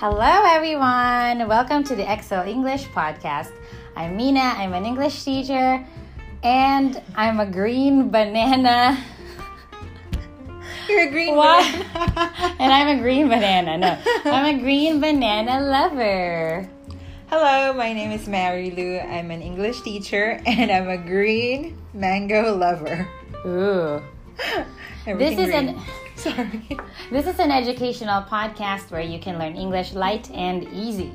Hello, everyone. Welcome to the Excel English podcast. I'm Mina. I'm an English teacher, and I'm a green banana. You're a green What? banana. and I'm a green banana. No, I'm a green banana lover. Hello, my name is Mary Lou. I'm an English teacher and I'm a green mango lover. Ooh. Everything This is green. an Sorry. this is an educational podcast where you can learn English light and easy.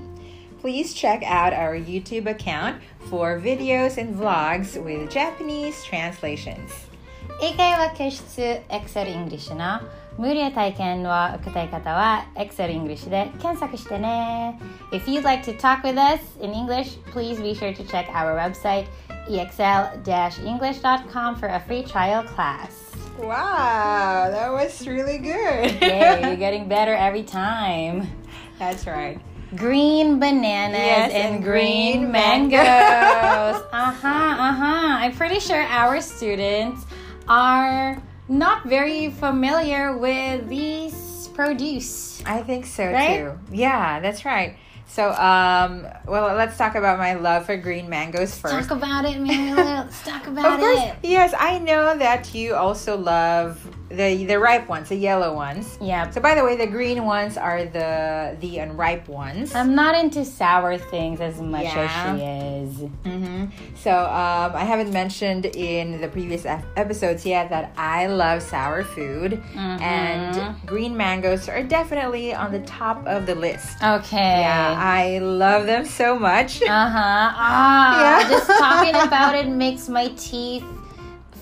Please check out our YouTube account for videos and vlogs with Japanese translations. 英会話教室 Excel English の無料体験を受けたい方は Excel English で検索してね If you'd like to talk with us in English, please be sure to check our website exl-english.com for a free trial class. Wow, that was really good. Yay, you're getting better every time. That's right. Green bananas Yes, and, and green, green mangoes. mangoes. uh huh, uh huh. I'm pretty sure our students are not very familiar with these produce. I think so Right? too. Yeah, that's right. So, um, well, let's talk about my love for green mangoes first. Talk about it, Mary. Let's talk about course, it. yes, I know that you also love the the ripe ones, the yellow ones. Yeah. So, by the way, the green ones are the the unripe ones. I'm not into sour things as much Yeah. as she is. hmm So, um, I haven't mentioned in the previous ep- episodes yet that I love sour food, Mhm. and green mangoes are definitely on the top of the list. Okay. Yeah, I love them so much. Uh huh. Ah, Yeah. just talking about it makes my teeth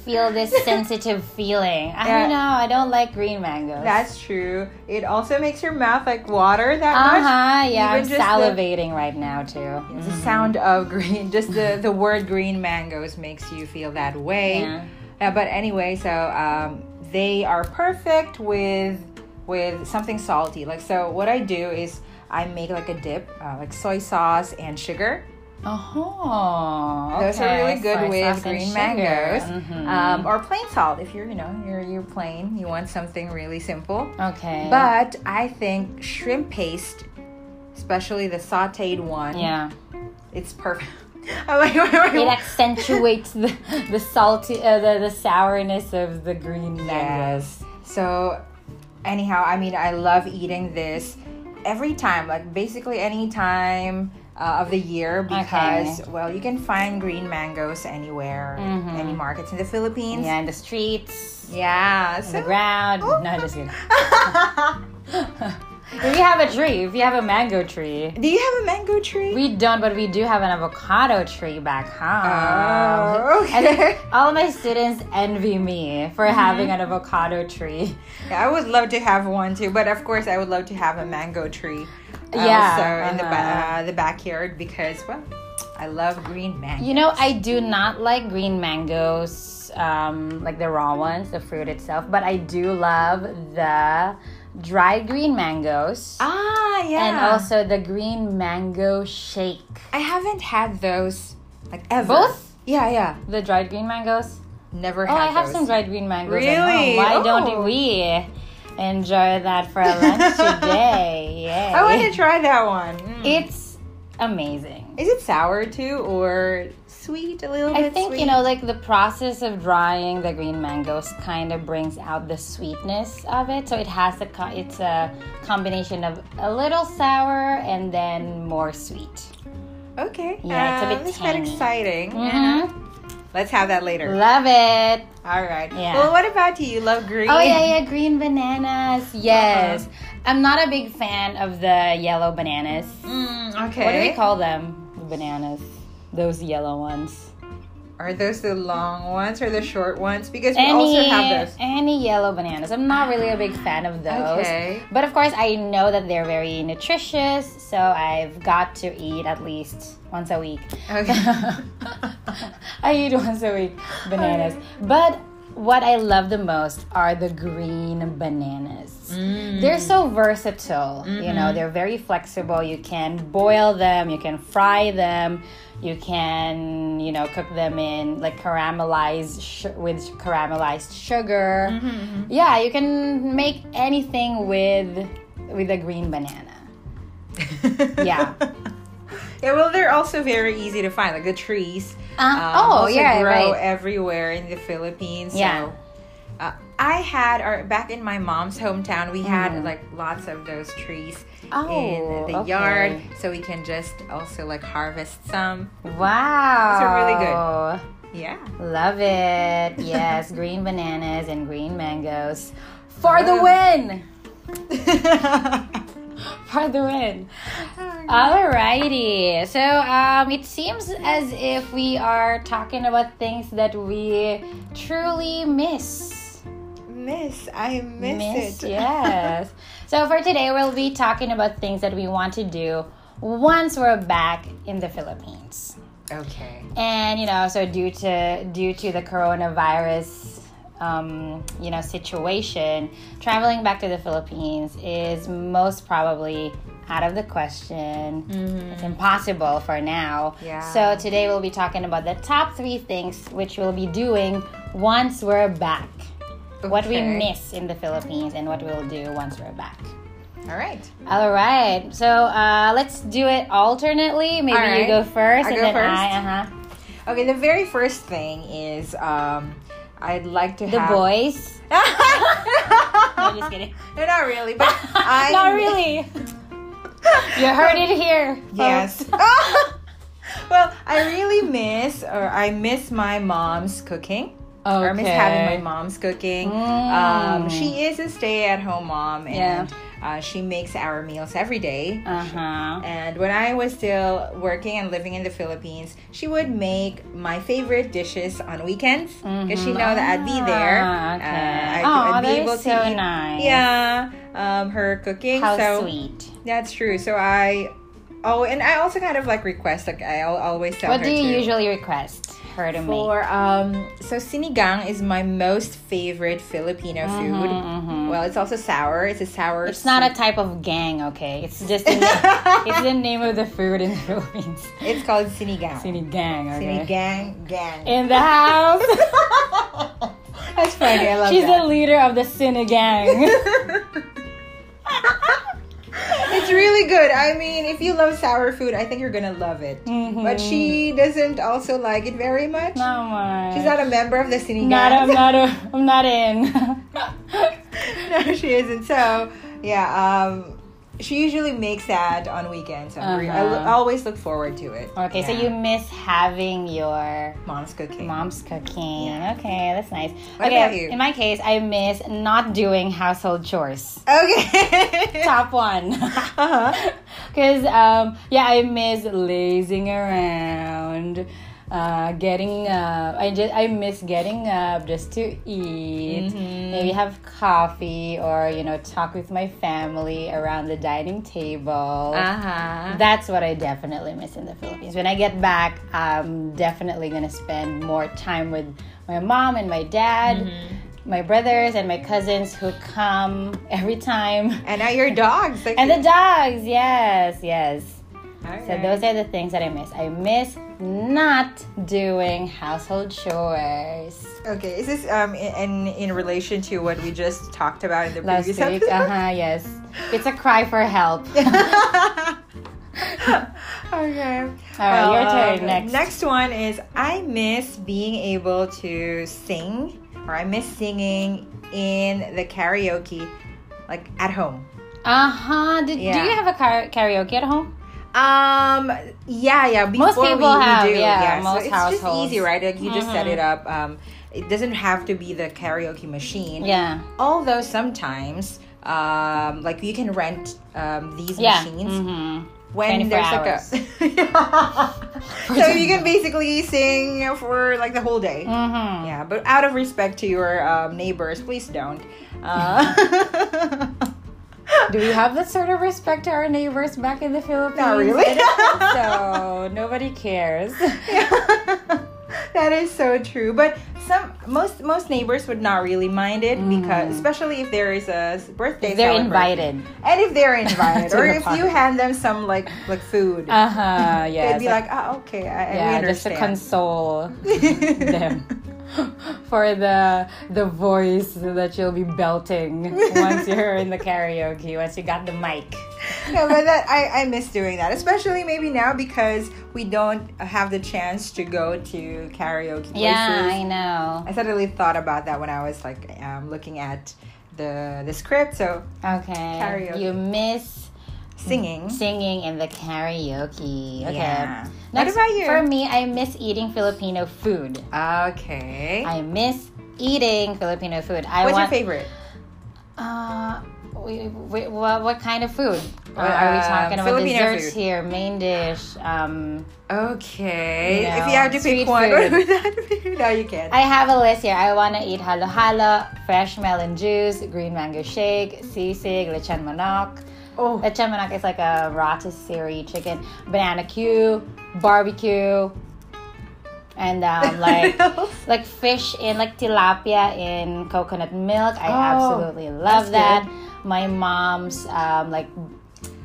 feel this sensitive feeling. I Yeah. don't know. I don't like green mangoes. That's true. It also makes your mouth like water that uh much. huh. Yeah, I'm just the- salivating right now too. The sound of green, just the, the word green mangoes makes you feel that way. Yeah. Uh, but anyway, so um, they are perfect with with something salty. Like so, what I do is I make like a dip, uh, like soy sauce and sugar. Oh, Those are really good Soy with green mangoes, Mhm. um, or plain salt if you're you know you're you're plain. You want something really simple. okay. But I think shrimp paste, especially the sautéed one, yeah, it's perfect. Like, wait, wait, it accentuates the the salty, uh, the the sourness of the green mangoes. Yes. So, anyhow, I mean, I love eating this every time, like basically any time uh, of the year because, Okay. well, you can find green mangoes anywhere, Mhm. any markets in the Philippines. Yeah, in the streets, Yeah. on the So, ground. No, I just kidding. if you have a tree, if you have a mango tree. do you have a mango tree? We don't, but we do have an avocado tree back home. Oh, okay. all of my students envy me for Mm-hmm. having an avocado tree. Yeah, I would love to have one too, but of course, I would love to have a mango tree. Yeah, Also in the ba- uh-huh. uh, the backyard because well, I love green mangoes. You know, I do not like green mangoes, um, like the raw ones, the fruit itself, but I do love the dried green mangoes. ah yeah, And also the green mango shake. I haven't had those like ever. Both? Yeah, yeah. The dried green mangoes? Never Oh, had I have those. some dried green mangoes. at Really? home. Why Oh. don't we enjoy that for lunch today? Yay. I want to try that one. Mm. It's amazing. Is it sour too or sweet a little bit? I think sweet? you know, like the process of drying the green mangoes kind of brings out the sweetness of it. So it has a co- it's a combination of a little sour and then more sweet. Okay. Yeah, it's a uh, bit That's quite tangy. exciting. Mhm. Uh-huh. Let's have that later. Love it. All right. Yeah. Well, what about you? You love green? Oh yeah, yeah, green bananas. Yes. Uh-huh. I'm not a big fan of the yellow bananas. Mm, okay. What do we call them? The bananas. Those yellow ones. Are those the long ones or the short ones? Because we Any also have those. any yellow bananas. I'm not really a big fan of those. Okay. But of course, I know that they're very nutritious, so I've got to eat at least once a week. Okay. I eat once a week bananas. But what I love the most are the green bananas. Mm. They're so versatile. You Mm-hmm. know, they're very flexible. You can boil them, you can fry them, you can, you know, cook them in like caramelized sh- with caramelized sugar. Mm-hmm, Yeah, you can make anything with with a green banana. Yeah. Yeah, well, they're also very easy to find, like the trees. Uh, um, oh, also yeah, grow right. everywhere in the Philippines. Yeah. So, I had, or back in my mom's hometown, we had Mm. like lots of those trees Oh, in the okay. yard, so we can just also like harvest some. Wow. Those are really good. Yeah. Love it. Yes, green bananas and green mangoes. For the win! For the win. Alrighty. So um, it seems as if we are talking about things that we truly miss. Miss, I miss, Miss, it. yes. so for today, we'll be talking about things that we want to do once we're back in the Philippines. Okay. And you know, so due to due to the coronavirus, um, you know, situation, traveling back to the Philippines is most probably out of the question. It's impossible for now. Yeah. So today we'll be talking about the top three things which we'll be doing once we're back. What we miss in the Philippines and what we'll do once we're back. All right. All right. So uh, let's do it alternately. Maybe All you go first I and go then first? I. Uh-huh. Okay, the very first thing is um, I'd like to The have boys. no, no, just kidding. not really, but I Not really. you heard it here. Yes. well, I really miss, or I miss my mom's cooking. Or I miss having my mom's cooking. Um, Mm. she is a stay-at-home mom, and Yeah. uh, she makes our meals every day. Uh huh. And when I was still working and living in the Philippines, she would make my favorite dishes on weekends because she know that I'd be there. Ah, okay. Uh, I'd, Aw, I'd be able is to so eat. nice. Yeah, um, her cooking. How so sweet. that's true. So I, oh, and I also kind of like request. Like I'll always tell her. What do you to- usually request her to make? for um so sinigang is my most favorite Filipino food. Well, it's also sour. It's a sour. Mm-hmm, It's not a type of gang, okay? It's just the name, it's the name of the food in the Philippines. It's called sinigang. Sinigang, okay? Sinigang gang. In the house. That's funny. I love She's that. the leader of the Sinigang. It's really good. I mean, if you love sour food, I think you're gonna love it. Mhm. But she doesn't also like it very much. Not much. She's not a member of the sinigang. Not, I'm not. A, I'm not in. no, she isn't. So yeah, um, she usually makes that on weekends. So I Uh-huh. always look forward to it. okay, so you miss having your mom's cooking. mom's cooking. Okay, that's nice. What okay, in my case, I miss not doing household chores. Okay. Top one. uh-huh. Because, um, yeah, I miss lazing around. Uh, getting up. I just I miss getting up just to eat. Mhm. Maybe have coffee or you know talk with my family around the dining table. Uh-huh. That's what I definitely miss in the Philippines. When I get back, I'm definitely gonna spend more time with my mom and my dad, my brothers and my cousins who come every time, And now your dogs. Like, and the dogs. Yes, yes. Alright. So those are the things that I miss. I miss not doing household chores. Okay, is this um in in relation to what we just talked about in the Last previous week, episode? uh huh, yes. It's a cry for help. okay. All right, your turn. um, Next. Next one is I miss being able to sing, or I miss singing in the karaoke, like at home. Uh huh. Do, do you have a karaoke at home? Um. Yeah. Yeah. Before Most people we, we have, do, yeah, so most it's households. just easy, right? Like you just set it up. Um. It doesn't have to be the karaoke machine. Yeah. Although sometimes, um, like you can rent um these Yeah. machines Mm-hmm. when there's hours. like a. so you can basically sing for like the whole day. Mm-hmm. Yeah, but out of respect to your um, neighbors, please don't. Uh, Do we have that sort of respect to our neighbors back in the Philippines? Not really. So nobody cares. that is so true. But some most most neighbors would not really mind it because especially if there is a birthday. Mm. They're invited. And if they're invited, or the if party. you hand them some like like food, Uh huh. Yeah. they'd be like, "Ah, okay, I, I yeah, we just to console them for the the voice that you'll be belting once you're in the karaoke once you got the mic no, but that I, I miss doing that, especially maybe now because we don't have the chance to go to karaoke places. Yeah, I know. I suddenly thought about that when I was like um, looking at the the script. So Okay. Karaoke. You miss singing. singing in the karaoke. Okay. Yeah. Next, What about you? For me, I miss eating Filipino food. Okay. I miss eating Filipino food. I What's want, your favorite? Uh, we, we, what, what kind of food? Uh, are we Um, talking about Filipino desserts food. here? Main dish. Um, Okay. You if you have to pick one, food. what would that be? No, you can't. I have a list here. I want to eat halo halo, fresh melon juice, green mango shake, sisig, lechon manok. Oh, Lechon manok is like a rotisserie chicken, banana Q, barbecue, and um, like like fish in like tilapia in coconut milk. I Oh, absolutely love that. My mom's um, like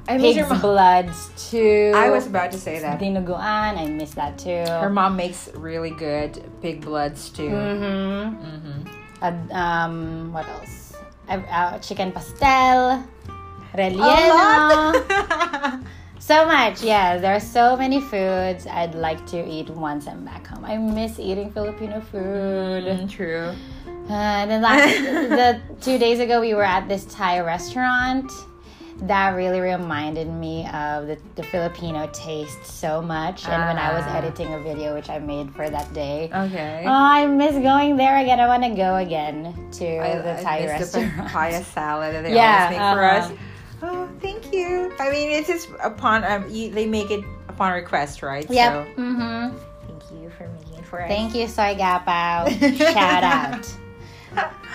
I miss pig's your mom. bloods too. I was about to say that. dinuguan. I miss that too. Her mom makes really good pig blood stew. Mm-hmm. Mm-hmm. Uh, um, what else? Uh, chicken pastel, relleno. So much, yeah. There are so many foods I'd like to eat once I'm back home. I miss eating Filipino food. Mm, true. Uh, and then last, the two days ago, we were at this Thai restaurant. That really reminded me of the, the Filipino taste so much. And when I was Ah. editing a video, which I made for that day, Okay. oh, I miss going there again. I want to go again to I, the I Thai the restaurant. papaya salad that they Yeah, always make for uh-huh. us. Thank you. I mean, it's just upon um, you, they make it upon request, right? Yep. So, Mm-hmm. thank you for making it for us. Thank you, Soy Gapow. Shout out.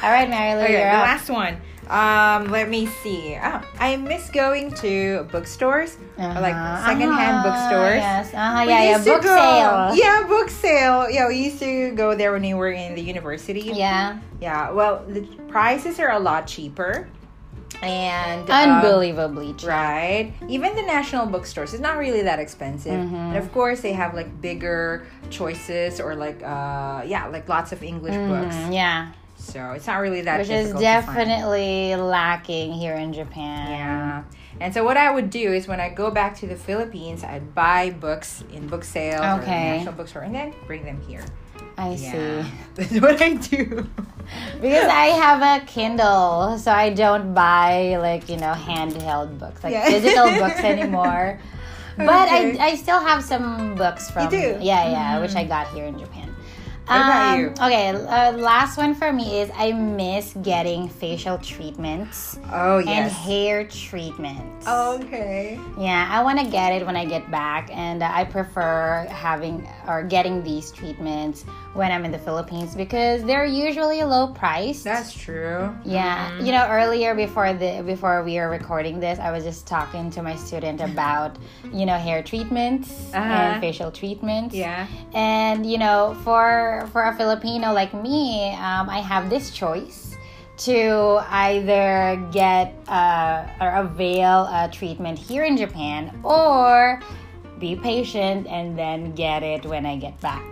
All right, Mary Lou, Okay, you're the up. last one. Um, let me see. Oh, I miss going to bookstores or like Uh-huh. secondhand Uh-huh, bookstores. Yes. Uh-huh, yeah, yeah. Book go- sale. Yeah, book sale. Yeah, we used to go there when we were in the university. Yeah. Yeah, well, the prices are a lot cheaper. And uh, Unbelievably cheap. Right. Even the national bookstores, it's not really that expensive. Mm-hmm. And of course, they have like bigger choices or like, uh, yeah, like lots of English books. Mm, yeah. So it's not really that Which is difficult to find. definitely lacking here in Japan. Yeah. And so what I would do is when I go back to the Philippines, I'd buy books in book sales or the national bookstore and then bring them here. I Yeah. see. That's what I do. Because I have a Kindle, so I don't buy like, you know, handheld books, like Yeah. physical books anymore. But Okay. I, I still have some books from do? Mm-hmm. yeah yeah which I got here in Japan. What about Um, you? Okay, uh, last one for me is I miss getting facial treatments Oh, yes. and hair treatments. Okay. Yeah, I want to get it when I get back, and uh, I prefer having or getting these treatments when I'm in the Philippines because they're usually a low priced. That's true. yeah, you know, earlier before the before we were recording this, I was just talking to my student about you know hair treatments Uh-huh. and facial treatments. Yeah. And you know, for for a Filipino like me, um, I have this choice to either get uh, or avail a treatment here in Japan or be patient and then get it when I get back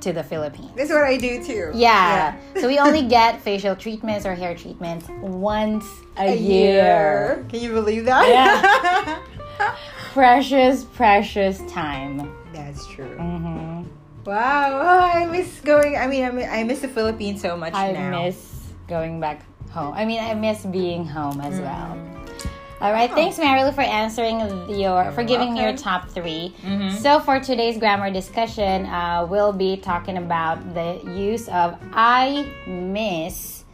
to the Philippines. This is what I do too. Yeah. so we only get facial treatments or hair treatments once a, year. Can you believe that? Yeah. Precious, precious time. That's true. hmm Wow. Oh, I miss going. I mean, I miss, I miss the Philippines so much now. I now. miss going back home. I mean, I miss being home as well. Mm-hmm. All right, thanks, Mary Lou, for answering your for giving me your top 3 Mhm. So for today's grammar discussion, uh, we'll be talking about the use of I miss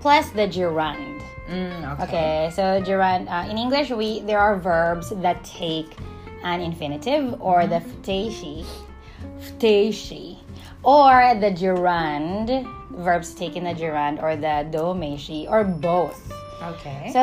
plus the gerund. Mm, okay. Okay, so gerund uh, in English, we there are verbs that take an infinitive or the futeishi, futeishi, or the gerund verbs taking the gerund or the domeishi or both. Okay. So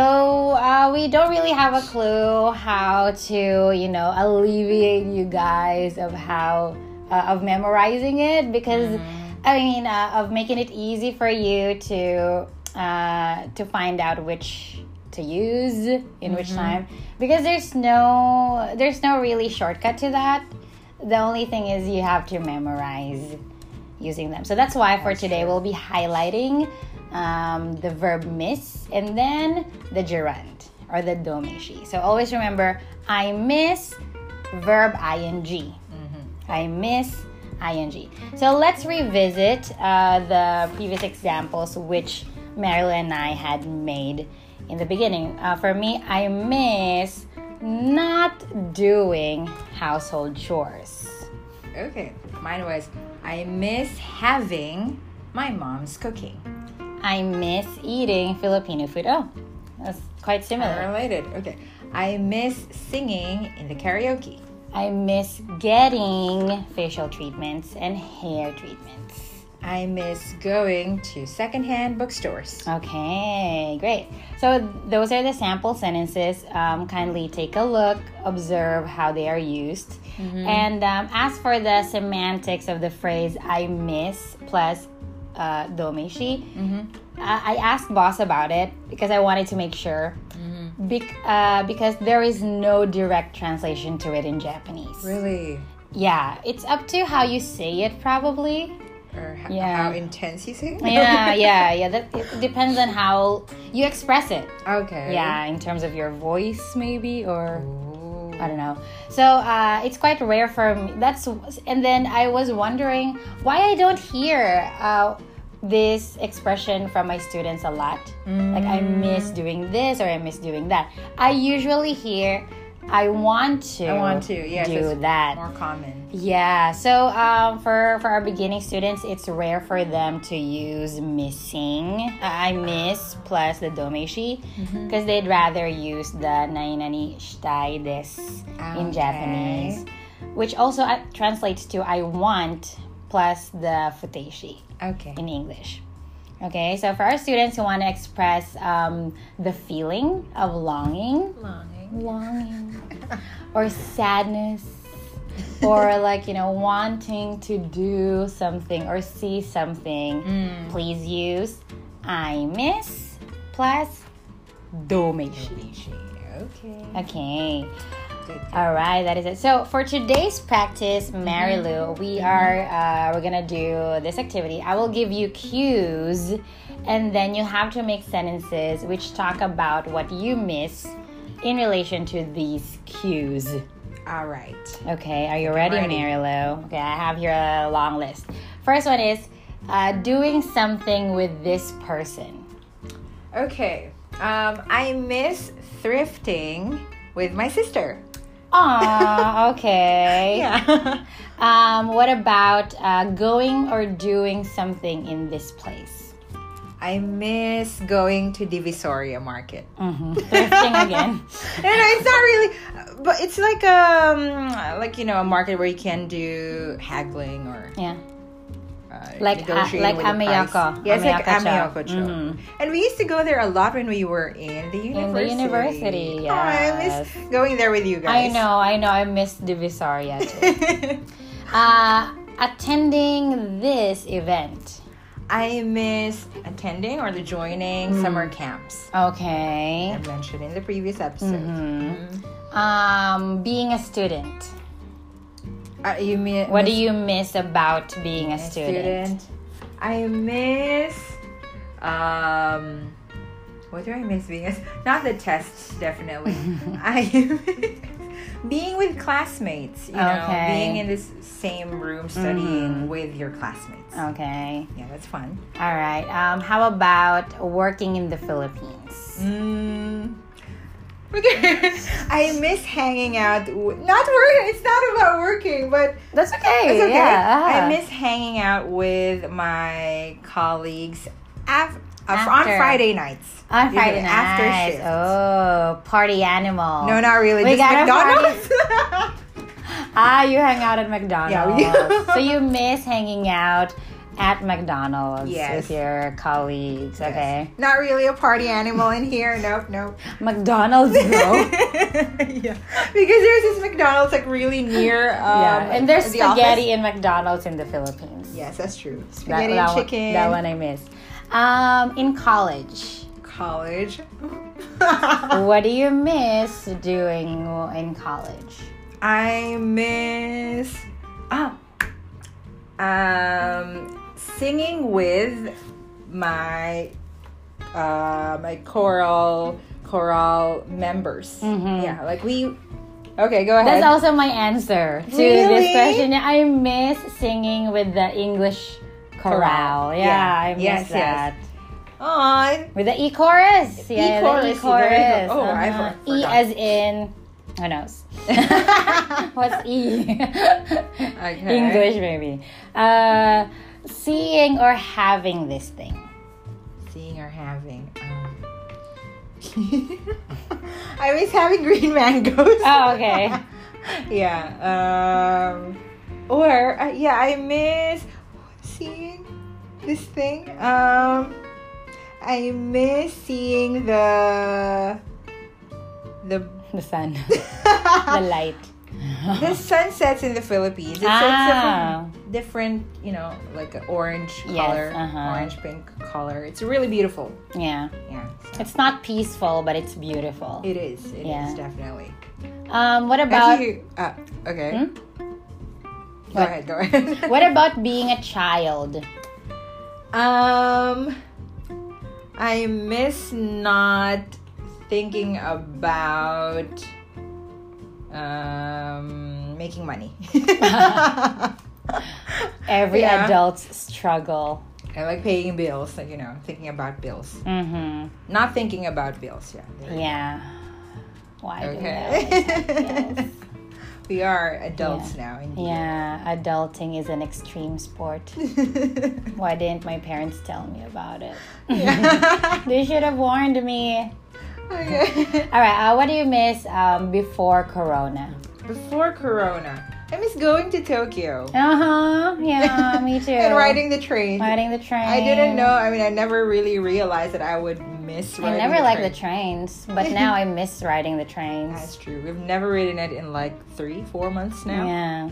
uh, we don't really have a clue how to, you know, alleviate you guys of how uh, of memorizing it because I mean uh, of making it easy for you to uh, to find out which to use in which time because there's no there's no really shortcut to that. The only thing is you have to memorize using them. So that's why for today we'll be highlighting um, the verb miss and then the gerund. or the domeshi. So always remember, I miss verb ing. I miss ing. So let's revisit uh, the previous examples which Marilyn and I had made in the beginning. Uh, for me, I miss not doing household chores. Okay. Mine was I miss having my mom's cooking. I miss eating Filipino food. Oh, that's quite similar. Related. Okay. I miss singing in the karaoke. I miss getting facial treatments and hair treatments. I miss going to secondhand bookstores. Okay, great. So those are the sample sentences. Um, kindly take a look, observe how they are used, and um, as for the semantics of the phrase "I miss" plus uh, domeshi, I I asked boss about it because I wanted to make sure. Bec- uh, because there is no direct translation to it in Japanese. Really? Yeah, it's up to how you say it, probably. Or h- Yeah. how intense you say? Yeah, yeah, yeah. That it depends on how you express it. Okay. Yeah, in terms of your voice, maybe, or Ooh. I don't know. So uh, it's quite rare for me. That's and then I was wondering why I don't hear uh, this expression from my students a lot. Like I miss doing this or I miss doing that. I usually hear I want to. I want to. Yes, do that. More common. Yeah, so um, for for our beginning students, it's rare for them to use missing. Uh, I miss plus the domeshi because they'd rather use the nani nani shitai desu in Okay. Japanese, which also uh, translates to I want plus the futeishi Okay. in English. Okay, so for our students who want to express um, the feeling of longing, Longing. Longing or sadness or like you know wanting to do something or see something mm. please use i miss plus domeshi Okay. okay. Good. all right that is it. So for today's practice mm-hmm. mary lou we mm-hmm. are uh, we're gonna do this activity. I will give you cues and then you have to make sentences which talk about what you miss in relation to these cues All right. okay are you ready, ready. mary lou okay i have here a long list first one is uh, doing something with this person Okay. Um, I miss thrifting with my sister. Aw, okay Yeah. Um, what about uh, going or doing something in this place? I miss going to Divisoria Market. Mm-hmm. Thrifting again. no, no, it's not really, but it's like um, like you know, a market where you can do haggling or Yeah. uh, Like, uh, like with the price. Ameyoko. Yes, like Ameyoko cho. Ameyoko cho. Mhm. And we used to go there a lot when we were in the university. In the university, Oh, I miss going there with you guys. I know, I know. I miss Divisoria too. uh, attending this event. I miss attending or the joining Mm. summer camps. Okay. I mentioned in the previous episode. Mhm. Um, being a student. Uh, you mean What do you miss about being a a student? I miss um what do I miss being a not the tests definitely. I miss being with classmates, you know, Okay. being in this same room studying with your classmates. Okay. Yeah, that's fun. All right. Um, how about working in the Philippines? Mm. I miss hanging out. w- Not working. It's not about working, but That's okay. it's okay. Yeah. I miss hanging out with my colleagues af- uh, on Friday nights. on Friday after nights. shift. Oh, party animal. No, not really. We just McDonald's. Ah, you hang out at McDonald's. Yeah, we so you miss hanging out at McDonald's Yes. with your colleagues. Yes. Okay. Not really a party animal in here. Nope, nope. McDonald's, bro. yeah, because there's this McDonald's like really near. Um, yeah, and there's the spaghetti office. in McDonald's in the Philippines. Yes, that's true. Spaghetti that and one- chicken. that one I miss. Um, in college, College. what do you miss doing in college? I miss ah um singing with my uh my choral choral members. Mm-hmm. Yeah, like we. Okay, go ahead. That's also my answer to Really? this question. I miss singing with the English chorale. Chorale. Yeah, Yeah. I miss Yes, yes. that. Aw, With the e-chorus. Yeah, E-chorus, the e-chorus. Oh, I uh-huh. for- E as in, who knows? What's E? Okay. English, maybe. Uh, seeing or having this thing. seeing or having. Um, I miss having green mangoes. Oh, okay. yeah. Um, or uh, yeah, I miss seeing this thing. Um, I miss seeing the the The sun. the light. the sunsets in the Philippines. It's, Ah. a different, you know, like an orange Yes, color, uh-huh. orange pink color. It's really beautiful. Yeah. Yeah, so It's not peaceful, but it's beautiful. it is. It is Yeah. definitely. Um, what about Actually, uh, okay. Hmm? Go What? ahead. Go ahead. what about being a child? Um, I miss not thinking about um making money. Every Yeah. adult's struggle. I like paying bills, like you know, thinking about bills, Mm-hmm. not thinking about bills. Yeah. Yeah. Why do Okay. that? We are adults now. Indeed. Yeah, adulting is an extreme sport. Why didn't my parents tell me about it? Yeah. They should have warned me. okay. All right, uh, what do you miss um, before Corona? Before Corona, I miss going to Tokyo Uh huh. Yeah, me too. and riding the train. Riding the train. I didn't know. I mean, I never really realized that I would miss. I never the liked the trains, but now I miss riding the trains. That's true. We've never ridden it in like three, four months now. Yeah.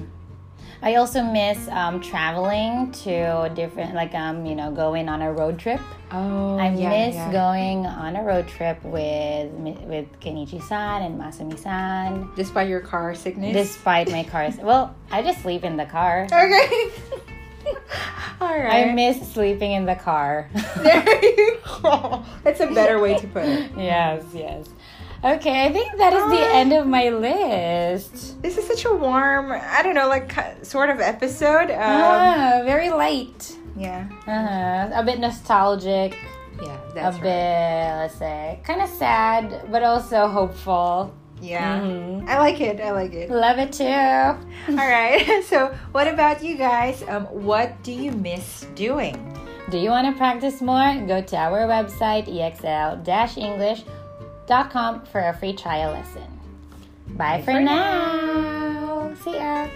I also miss um, traveling to different, like um, you know, going on a road trip. Oh, I yeah, miss yeah. going on a road trip with with Kenichi-san and Masumi-san. Despite your car sickness. Despite my cars, well, I just sleep in the car. Okay. All I miss sleeping in the car. there you go. That's a better way to put it. yes, yes. Okay, I think that is the Ah. end of my list. This is such a warm, I don't know, like sort of episode. Um, ah, very light. Yeah. Uh-huh. A bit nostalgic. Yeah, that's a that's bit, let's say, kind of sad, but also hopeful. Yeah. Mhm. I like it. I like it. Love it too. All right. So, what about you guys? Um, what do you miss doing? Do you want to practice more? Go to our website, exl-english.com for a free trial lesson. Bye, for, for now. See ya.